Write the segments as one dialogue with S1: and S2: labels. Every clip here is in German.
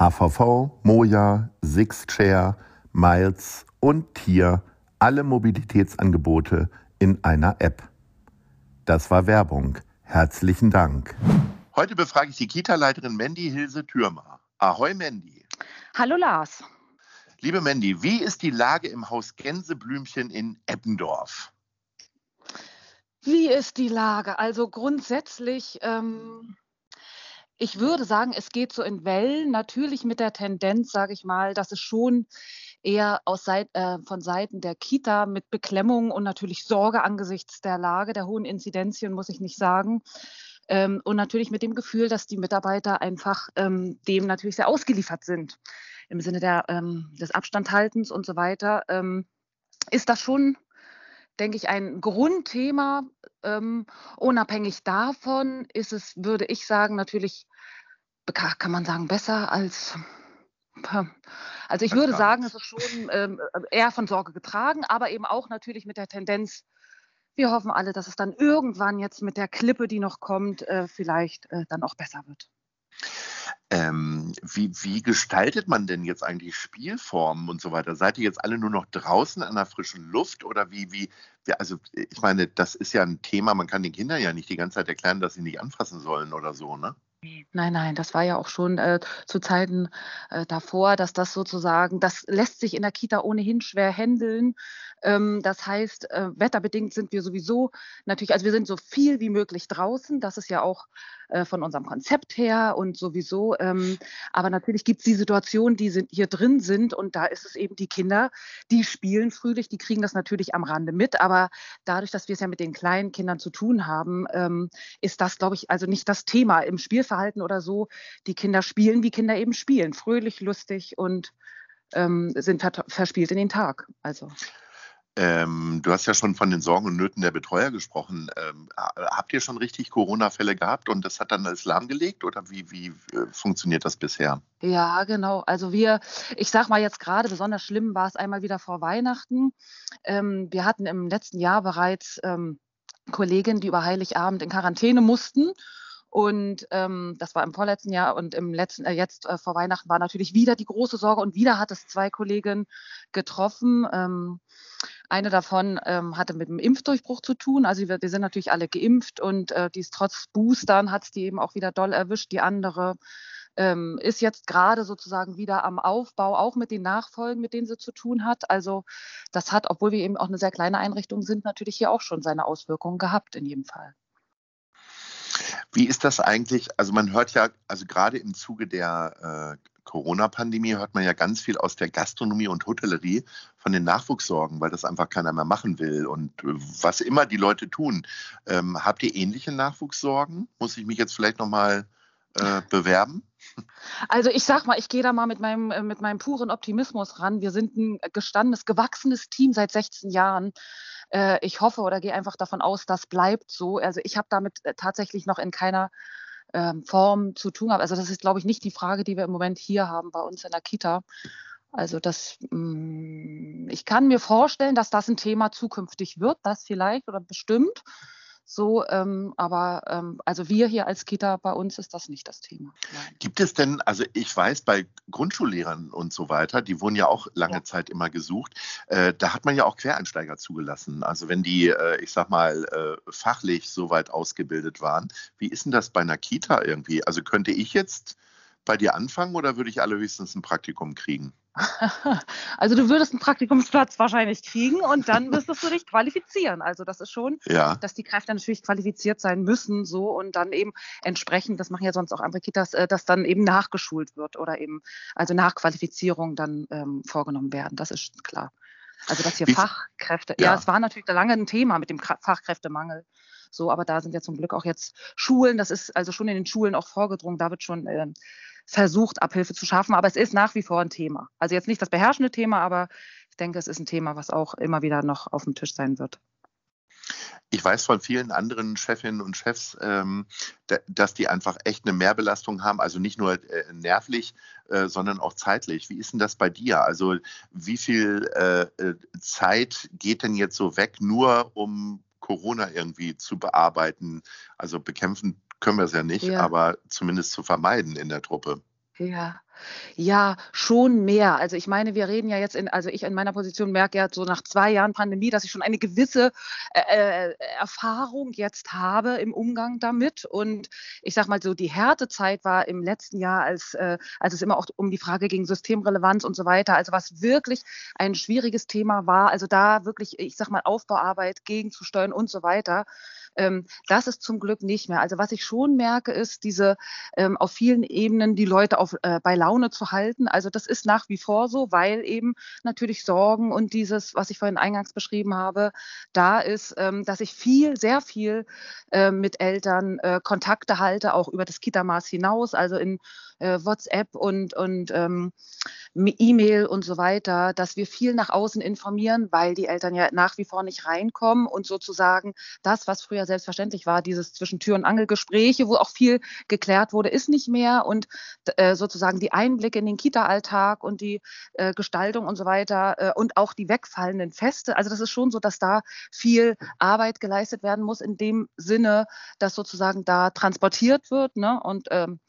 S1: HVV, Moja, Sixchair, Miles und Tier, alle Mobilitätsangebote in einer App. Das war Werbung. Herzlichen Dank.
S2: Heute befrage ich die Kita-Leiterin Mandy Hilse Thürmer. Ahoi Mandy.
S3: Hallo Lars.
S2: Liebe Mandy, wie ist die Lage im Haus Gänseblümchen in Eppendorf?
S3: Wie ist die Lage? Also grundsätzlich ähm, ich würde sagen, es geht so in Wellen, natürlich mit der Tendenz, sage ich mal, dass es schon eher Seit, äh, von Seiten der Kita mit Beklemmung und natürlich Sorge angesichts der Lage, der hohen Inzidenzien, muss ich nicht sagen. Ähm, und natürlich mit dem Gefühl, dass die Mitarbeiter einfach ähm, dem natürlich sehr ausgeliefert sind. Im Sinne der, ähm, des Abstandhaltens und so weiter, ähm, ist das schon denke ich, ein Grundthema. Ähm, unabhängig davon ist es, würde ich sagen, natürlich, kann man sagen, besser als. Also ich würde sagen, es ist schon ähm, eher von Sorge getragen, aber eben auch natürlich mit der Tendenz, wir hoffen alle, dass es dann irgendwann jetzt mit der Klippe, die noch kommt, äh, vielleicht äh, dann auch besser wird.
S2: Ähm, wie, wie gestaltet man denn jetzt eigentlich Spielformen und so weiter? Seid ihr jetzt alle nur noch draußen an der frischen Luft oder wie, wie, wie, also ich meine, das ist ja ein Thema, man kann den Kindern ja nicht die ganze Zeit erklären, dass sie nicht anfassen sollen oder so, ne?
S3: Nein, nein, das war ja auch schon äh, zu Zeiten äh, davor, dass das sozusagen, das lässt sich in der Kita ohnehin schwer handeln. Ähm, das heißt, äh, wetterbedingt sind wir sowieso natürlich, also wir sind so viel wie möglich draußen. Das ist ja auch äh, von unserem Konzept her und sowieso. Ähm, aber natürlich gibt es die Situationen, die sind, hier drin sind und da ist es eben die Kinder, die spielen fröhlich, die kriegen das natürlich am Rande mit. Aber dadurch, dass wir es ja mit den kleinen Kindern zu tun haben, ähm, ist das, glaube ich, also nicht das Thema im Spiel Spielverhalten oder so. Die Kinder spielen, wie Kinder eben spielen, fröhlich, lustig und sind verspielt in den Tag. Also.
S2: Ähm, du hast ja schon von den Sorgen und Nöten der Betreuer gesprochen. Ähm, habt ihr schon richtig Corona-Fälle gehabt und das hat dann alles lahmgelegt oder wie, wie äh, funktioniert das bisher?
S3: Ja, genau. Also wir, ich sag mal jetzt gerade, besonders schlimm war es einmal wieder vor Weihnachten. Ähm, wir hatten im letzten Jahr bereits ähm, Kolleginnen, die über Heiligabend in Quarantäne mussten und ähm, das war im vorletzten Jahr und im letzten, äh, jetzt äh, vor Weihnachten war natürlich wieder die große Sorge und wieder hat es zwei Kolleginnen getroffen. Ähm, eine davon ähm, hatte mit dem Impfdurchbruch zu tun. Also wir, wir sind natürlich alle geimpft und äh, die ist trotz Boostern hat es die eben auch wieder doll erwischt. Die andere ähm, ist jetzt gerade sozusagen wieder am Aufbau, auch mit den Nachfolgen, mit denen sie zu tun hat. Also das hat, obwohl wir eben auch eine sehr kleine Einrichtung sind, natürlich hier auch schon seine Auswirkungen gehabt in jedem Fall.
S2: Wie ist das eigentlich? Also man hört ja, also gerade im Zuge der äh, Corona-Pandemie hört man ja ganz viel aus der Gastronomie und Hotellerie von den Nachwuchssorgen, weil das einfach keiner mehr machen will. Und äh, was immer die Leute tun, ähm, habt ihr ähnliche Nachwuchssorgen? Muss ich mich jetzt vielleicht nochmal äh, bewerben?
S3: Also ich sag mal, ich gehe da mal mit meinem, äh, mit meinem puren Optimismus ran. Wir sind ein gestandenes, gewachsenes Team seit 16 Jahren. Äh, ich hoffe oder gehe einfach davon aus, das bleibt so. Also ich habe damit tatsächlich noch in keiner ähm, Form zu tun. Also das ist, glaube ich, nicht die Frage, die wir im Moment hier haben bei uns in der Kita. Also das, mm, ich kann mir vorstellen, dass das ein Thema zukünftig wird, das vielleicht oder bestimmt. So, ähm, aber ähm, also wir hier als Kita, bei uns ist das nicht das Thema.
S2: Nein. Gibt es denn, also ich weiß, bei Grundschullehrern und so weiter, die wurden ja auch lange ja. Zeit immer gesucht, äh, da hat man ja auch Quereinsteiger zugelassen. Also wenn die, äh, ich sag mal, äh, fachlich so weit ausgebildet waren. Wie ist denn das bei einer Kita irgendwie? Also könnte ich jetzt bei dir anfangen oder würde ich allerhöchstens ein Praktikum kriegen?
S3: Also du würdest einen Praktikumsplatz wahrscheinlich kriegen und dann müsstest du dich qualifizieren. Also das ist schon,
S2: Ja.
S3: dass die Kräfte natürlich qualifiziert sein müssen so und dann eben entsprechend, das machen ja sonst auch andere Kitas, äh, dass dann eben nachgeschult wird oder eben also Nachqualifizierung dann ähm, vorgenommen werden. Das ist klar. Also dass hier
S2: Wie-
S3: Fachkräfte,
S2: Ja.
S3: ja. es war natürlich lange ein Thema mit dem Fachkräftemangel. So, aber da sind ja zum Glück auch jetzt Schulen, das ist also schon in den Schulen auch vorgedrungen, da wird schon ähm, versucht, Abhilfe zu schaffen, aber es ist nach wie vor ein Thema. Also jetzt nicht das beherrschende Thema, aber ich denke, es ist ein Thema, was auch immer wieder noch auf dem Tisch sein wird.
S2: Ich weiß von vielen anderen Chefinnen und Chefs, ähm, da- dass die einfach echt eine Mehrbelastung haben, also nicht nur äh, nervlich, äh, sondern auch zeitlich. Wie ist denn das bei dir? Also wie viel äh, Zeit geht denn jetzt so weg, nur um Corona irgendwie zu bearbeiten? Also bekämpfen können wir es ja nicht,
S3: Ja.
S2: aber zumindest zu vermeiden in der Truppe.
S3: Ja, ja, schon mehr. Also ich meine, wir reden ja jetzt in, also ich in meiner Position merke ja so nach zwei Jahren Pandemie, dass ich schon eine gewisse äh, äh, Erfahrung jetzt habe im Umgang damit. Und ich sag mal so, die Härtezeit war im letzten Jahr, als, äh, als es immer auch um die Frage ging Systemrelevanz und so weiter, also was wirklich ein schwieriges Thema war, also da wirklich, ich sag mal, Aufbauarbeit gegenzusteuern und so weiter. Ähm, das ist zum Glück nicht mehr. Also was ich schon merke, ist diese ähm, auf vielen Ebenen die Leute auf, äh, bei Laune zu halten. Also das ist nach wie vor so, weil eben natürlich Sorgen und dieses, was ich vorhin eingangs beschrieben habe, da ist, ähm, dass ich viel, sehr viel äh, mit Eltern äh, Kontakte halte, auch über das Kita-Maß hinaus, also in äh, WhatsApp und, und ähm, E-Mail und so weiter, dass wir viel nach außen informieren, weil die Eltern ja nach wie vor nicht reinkommen und sozusagen das, was früher selbstverständlich war, dieses zwischen Tür und Angel Gespräche, wo auch viel geklärt wurde, ist nicht mehr und äh, sozusagen die Einblicke in den Kita-Alltag und die äh, Gestaltung und so weiter äh, und auch die wegfallenden Feste. Also das ist schon so, dass da viel Arbeit geleistet werden muss in dem Sinne, dass sozusagen da transportiert wird ne? und ähm,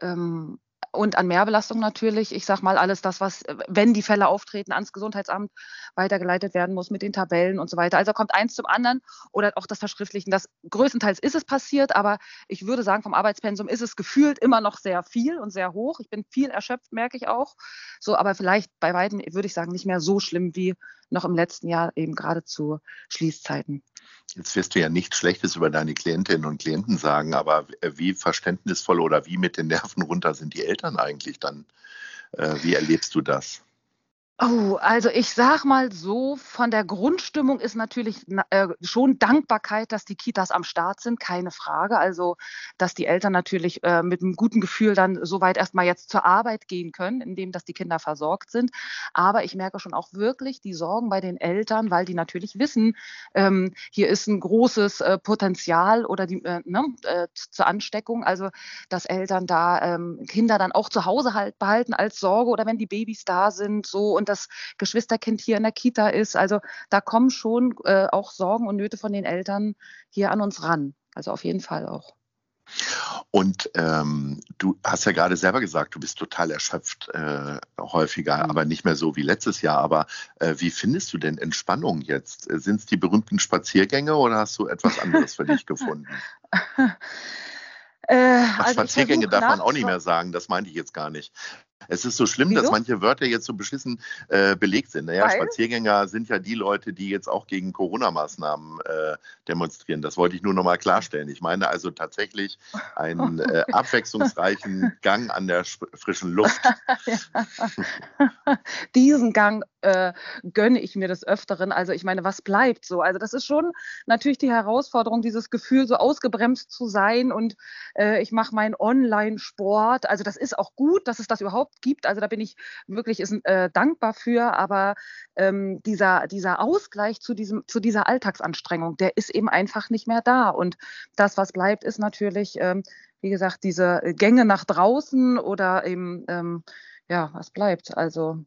S3: ähm, und an Mehrbelastung natürlich, ich sage mal, alles das, was, wenn die Fälle auftreten, ans Gesundheitsamt weitergeleitet werden muss mit den Tabellen und so weiter. Also kommt eins zum anderen oder auch das Verschriftlichen. Das größtenteils ist es passiert, aber ich würde sagen, vom Arbeitspensum ist es gefühlt immer noch sehr viel und sehr hoch. Ich bin viel erschöpft, merke ich auch. So, aber vielleicht bei weitem würde ich sagen, nicht mehr so schlimm wie noch im letzten Jahr eben gerade zu Schließzeiten.
S2: Jetzt wirst du ja nichts Schlechtes über deine Klientinnen und Klienten sagen, aber wie verständnisvoll oder wie mit den Nerven runter sind die Eltern eigentlich dann? Äh, Wie erlebst du das?
S3: Oh, also ich sag mal so, von der Grundstimmung ist natürlich na- äh, schon Dankbarkeit, dass die Kitas am Start sind, keine Frage. Also, dass die Eltern natürlich äh, mit einem guten Gefühl dann soweit erstmal jetzt zur Arbeit gehen können, indem dass die Kinder versorgt sind. Aber ich merke schon auch wirklich die Sorgen bei den Eltern, weil die natürlich wissen, ähm, hier ist ein großes äh, Potenzial oder die äh, ne, äh, zur Ansteckung. Also, dass Eltern da ähm, Kinder dann auch zu Hause halt behalten als Sorge oder wenn die Babys da sind, so und das Geschwisterkind hier in der Kita ist. Also da kommen schon äh, auch Sorgen und Nöte von den Eltern hier an uns ran. Also auf jeden Fall auch.
S2: Und ähm, du hast ja gerade selber gesagt, du bist total erschöpft äh, häufiger,
S3: Mhm.
S2: aber nicht mehr so wie letztes Jahr. Aber äh, wie findest du denn Entspannung jetzt? Sind es die berühmten Spaziergänge oder hast du etwas anderes für dich gefunden?
S3: Äh, also
S2: Spaziergänge darf man auch nicht mehr sagen, das meinte ich jetzt gar nicht. Es ist so schlimm, dass
S3: Wieso?
S2: manche Wörter jetzt so beschissen äh, belegt sind. Naja,
S3: Weil?
S2: Spaziergänger sind ja die Leute, die jetzt auch gegen Corona-Maßnahmen äh, demonstrieren. Das wollte ich nur noch mal klarstellen. Ich meine also tatsächlich einen äh, abwechslungsreichen Gang an der frischen Luft.
S3: Diesen Gang äh, gönne ich mir des Öfteren. Also ich meine, was bleibt so? Also das ist schon natürlich die Herausforderung, dieses Gefühl, so ausgebremst zu sein und äh, ich mache meinen Online-Sport. Also das ist auch gut, dass es das überhaupt gibt. Also da bin ich wirklich ist, äh, dankbar für. Aber ähm, dieser, dieser Ausgleich zu, diesem, zu dieser Alltagsanstrengung, der ist eben einfach nicht mehr da. Und das, was bleibt, ist natürlich, ähm, wie gesagt, diese Gänge nach draußen oder eben, ähm, ja, was bleibt? Also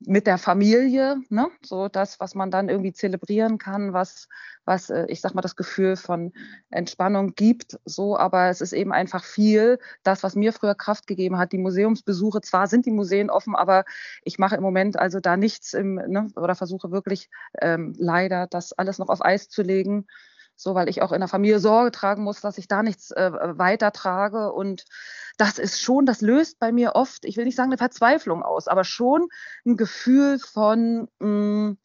S3: mit der Familie, ne? so das, was man dann irgendwie zelebrieren kann, was, was äh, ich sag mal, das Gefühl von Entspannung gibt, so, aber es ist eben einfach viel, das, was mir früher Kraft gegeben hat, die Museumsbesuche, zwar sind die Museen offen, aber ich mache im Moment also da nichts im, ne? oder versuche wirklich ähm, leider das alles noch auf Eis zu legen. So, weil ich auch in der Familie Sorge tragen muss, dass ich da nichts äh, weitertrage. Und das ist schon, das löst bei mir oft, ich will nicht sagen eine Verzweiflung aus, aber schon ein Gefühl von, mh, mm,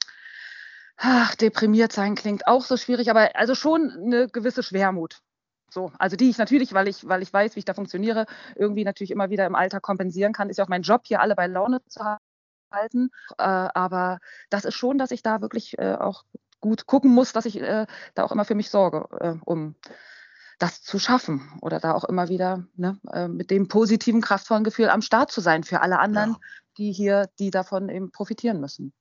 S3: ach, deprimiert sein klingt auch so schwierig, aber also schon eine gewisse Schwermut. So, also die ich natürlich, weil ich, weil ich weiß, wie ich da funktioniere, irgendwie natürlich immer wieder im Alter kompensieren kann, ist ja auch mein Job, hier alle bei Laune zu halten. Äh, aber das ist schon, dass ich da wirklich äh, auch gut gucken muss, dass ich äh, da auch immer für mich sorge, äh, um das zu schaffen oder da auch immer wieder ne, äh, mit dem positiven, kraftvollen Gefühl am Start zu sein für alle anderen, ja. die hier, die davon eben profitieren müssen.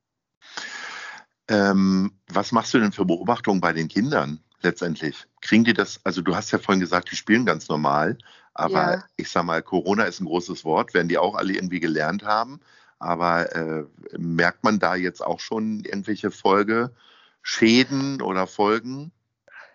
S2: Ähm, was machst du denn für Beobachtungen bei den Kindern letztendlich? Kriegen die das, also du hast ja vorhin gesagt, die spielen ganz normal, aber ja. ich sag mal, Corona ist ein großes Wort, werden die auch alle irgendwie gelernt haben, aber äh, merkt man da jetzt auch schon irgendwelche Folge? Schäden oder Folgen?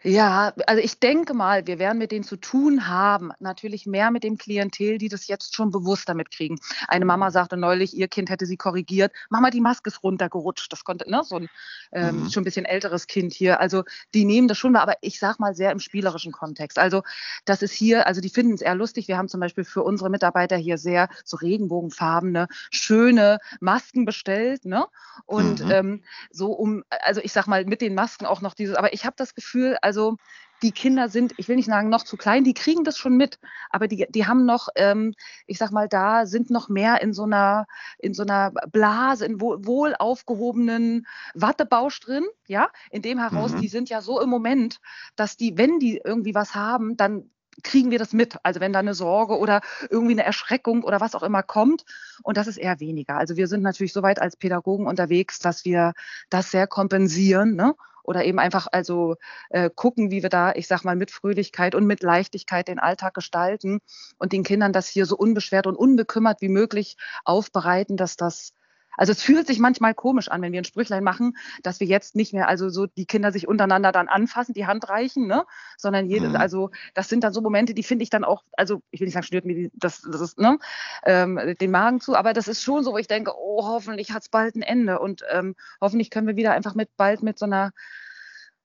S3: Ja, also ich denke mal, wir werden mit denen zu tun haben. Natürlich mehr mit dem Klientel, die das jetzt schon bewusst damit kriegen. Eine Mama sagte neulich, ihr Kind hätte sie korrigiert. Mama, die Maske ist runtergerutscht. Das konnte, ne, so ein ähm, mhm. schon ein bisschen älteres Kind hier. Also die nehmen das schon mal, aber ich sag mal sehr im spielerischen Kontext. Also das ist hier, also die finden es eher lustig. Wir haben zum Beispiel für unsere Mitarbeiter hier sehr so regenbogenfarbene, schöne Masken bestellt. Ne? Und mhm. ähm, so um, also ich sag mal, mit den Masken auch noch dieses, aber ich habe das Gefühl, also die Kinder sind, ich will nicht sagen noch zu klein, die kriegen das schon mit, aber die, die haben noch, ähm, ich sag mal, da sind noch mehr in so einer, in so einer Blase, in wohl, wohl aufgehobenen Wattebausch drin, ja, in dem heraus, mhm. die sind ja so im Moment, dass die, wenn die irgendwie was haben, dann kriegen wir das mit. Also wenn da eine Sorge oder irgendwie eine Erschreckung oder was auch immer kommt. Und das ist eher weniger. Also wir sind natürlich so weit als Pädagogen unterwegs, dass wir das sehr kompensieren. Ne? Oder eben einfach also äh, gucken, wie wir da, ich sag mal, mit Fröhlichkeit und mit Leichtigkeit den Alltag gestalten und den Kindern das hier so unbeschwert und unbekümmert wie möglich aufbereiten, dass das also es fühlt sich manchmal komisch an, wenn wir ein Sprüchlein machen, dass wir jetzt nicht mehr also so die Kinder sich untereinander dann anfassen, die Hand reichen, ne? Sondern jede, mhm. also das sind dann so Momente, die finde ich dann auch, also ich will nicht sagen, schnürt mir die, das, das ist, ne, ähm, den Magen zu, aber das ist schon so, wo ich denke, oh, hoffentlich hat es bald ein Ende und ähm, hoffentlich können wir wieder einfach mit bald mit so einer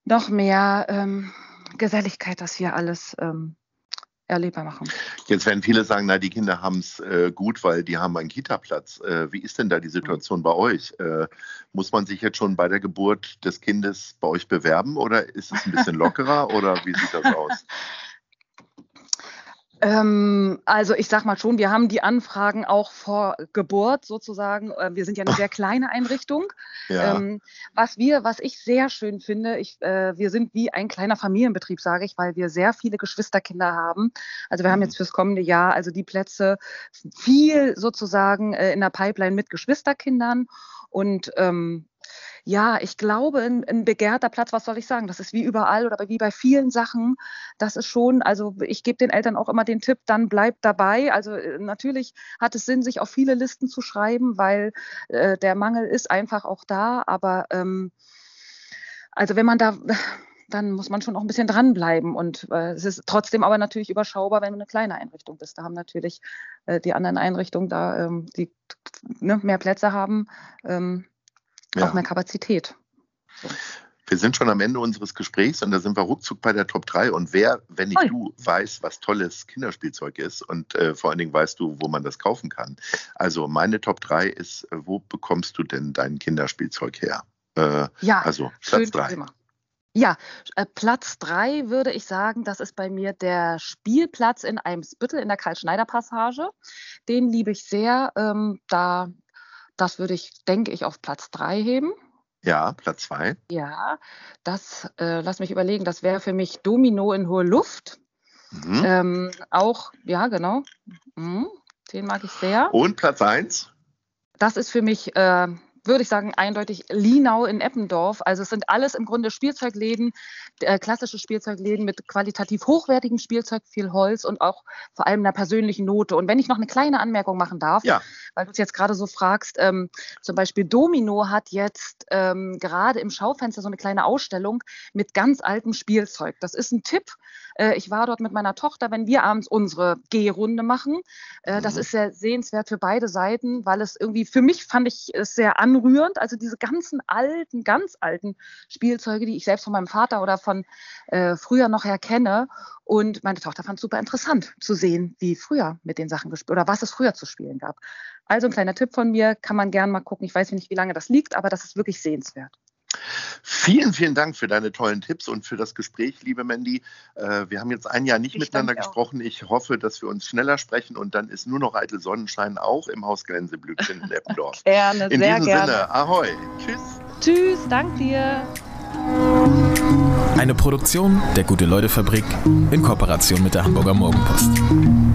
S3: noch mehr ähm, Geselligkeit das hier alles ähm, erlebbar machen.
S2: Jetzt werden viele sagen, na, die Kinder haben es äh, gut, weil die haben einen Kita-Platz. Äh, wie ist denn da die Situation bei euch? Äh, muss man sich jetzt schon bei der Geburt des Kindes bei euch bewerben oder ist es ein bisschen lockerer oder wie sieht das aus?
S3: Ähm, also ich sag mal schon, wir haben die Anfragen auch vor Geburt sozusagen. Äh, wir sind ja eine sehr kleine Einrichtung. Ja. Ähm, was wir, was ich sehr schön finde, ich, äh, wir sind wie ein kleiner Familienbetrieb, sage ich, weil wir sehr viele Geschwisterkinder haben. Also wir haben jetzt mhm. fürs kommende Jahr also die Plätze viel sozusagen äh, in der Pipeline mit Geschwisterkindern und ähm, ja, ich glaube, ein, ein, begehrter Platz, was soll ich sagen? Das ist wie überall oder wie bei vielen Sachen. Das ist schon, also ich gebe den Eltern auch immer den Tipp, dann bleibt dabei. Also äh, natürlich hat es Sinn, sich auf viele Listen zu schreiben, weil äh, der Mangel ist einfach auch da. Aber ähm, also wenn man da dann muss man schon auch ein bisschen dranbleiben. Und äh, es ist trotzdem aber natürlich überschaubar, wenn du eine kleine Einrichtung bist. Da haben natürlich äh, die anderen Einrichtungen da, ähm, die ne, mehr Plätze haben, ähm, ja. auch mehr Kapazität. So.
S2: Wir sind schon am Ende unseres Gesprächs und da sind wir ruckzuck bei der Top 3. Und wer, wenn nicht Hi. du, weiß, was tolles Kinderspielzeug ist und äh, vor allen Dingen weißt du, wo man das kaufen kann. Also meine Top 3 ist, äh, wo bekommst du denn dein Kinderspielzeug her?
S3: Äh, ja, also Platz 3. Ja, äh, Platz 3 würde ich sagen, das ist bei mir der Spielplatz in Eimsbüttel in der Karl-Schneider-Passage. Den liebe ich sehr. Ähm, da das würde ich, denke ich, auf Platz 3 heben.
S2: Ja, Platz 2.
S3: Ja, das, äh, lass mich überlegen, das wäre für mich Domino in hohe Luft. Mhm. Ähm, auch, ja, genau. Mhm, den mag ich sehr.
S2: Und Platz 1?
S3: Das ist für mich äh, würde ich sagen, eindeutig Linau in Eppendorf. Also es sind alles im Grunde Spielzeugläden, äh, klassische Spielzeugläden mit qualitativ hochwertigem Spielzeug, viel Holz und auch vor allem einer persönlichen Note. Und wenn ich noch eine kleine Anmerkung machen darf, ja. weil du es jetzt gerade so fragst, ähm, zum Beispiel Domino hat jetzt ähm, gerade im Schaufenster so eine kleine Ausstellung mit ganz altem Spielzeug. Das ist ein Tipp. Äh, ich war dort mit meiner Tochter, wenn wir abends unsere Gehrunde machen. Äh, mhm. Das ist sehr sehenswert für beide Seiten, weil es irgendwie, für mich fand ich es sehr an anrührend. Also diese ganzen alten, ganz alten Spielzeuge, die ich selbst von meinem Vater oder von äh, früher noch her kenne. Und meine Tochter fand es super interessant zu sehen, wie früher mit den Sachen gespielt oder was es früher zu spielen gab. Also ein kleiner Tipp von mir, kann man gern mal gucken. Ich weiß nicht, wie lange das liegt, aber das ist wirklich sehenswert.
S2: Vielen, vielen Dank für deine tollen Tipps und für das Gespräch, liebe Mandy. Äh, wir haben jetzt ein Jahr nicht ich miteinander gesprochen. Ich hoffe, dass wir uns schneller sprechen und dann ist nur noch eitel Sonnenschein auch im Haus Gänseblümchen in Eppendorf.
S3: gerne,
S2: in
S3: sehr
S2: diesem
S3: gerne.
S2: Sinne, ahoi. Tschüss.
S3: Tschüss, dank dir.
S4: Eine Produktion der Gute-Leute-Fabrik in Kooperation mit der Hamburger Morgenpost.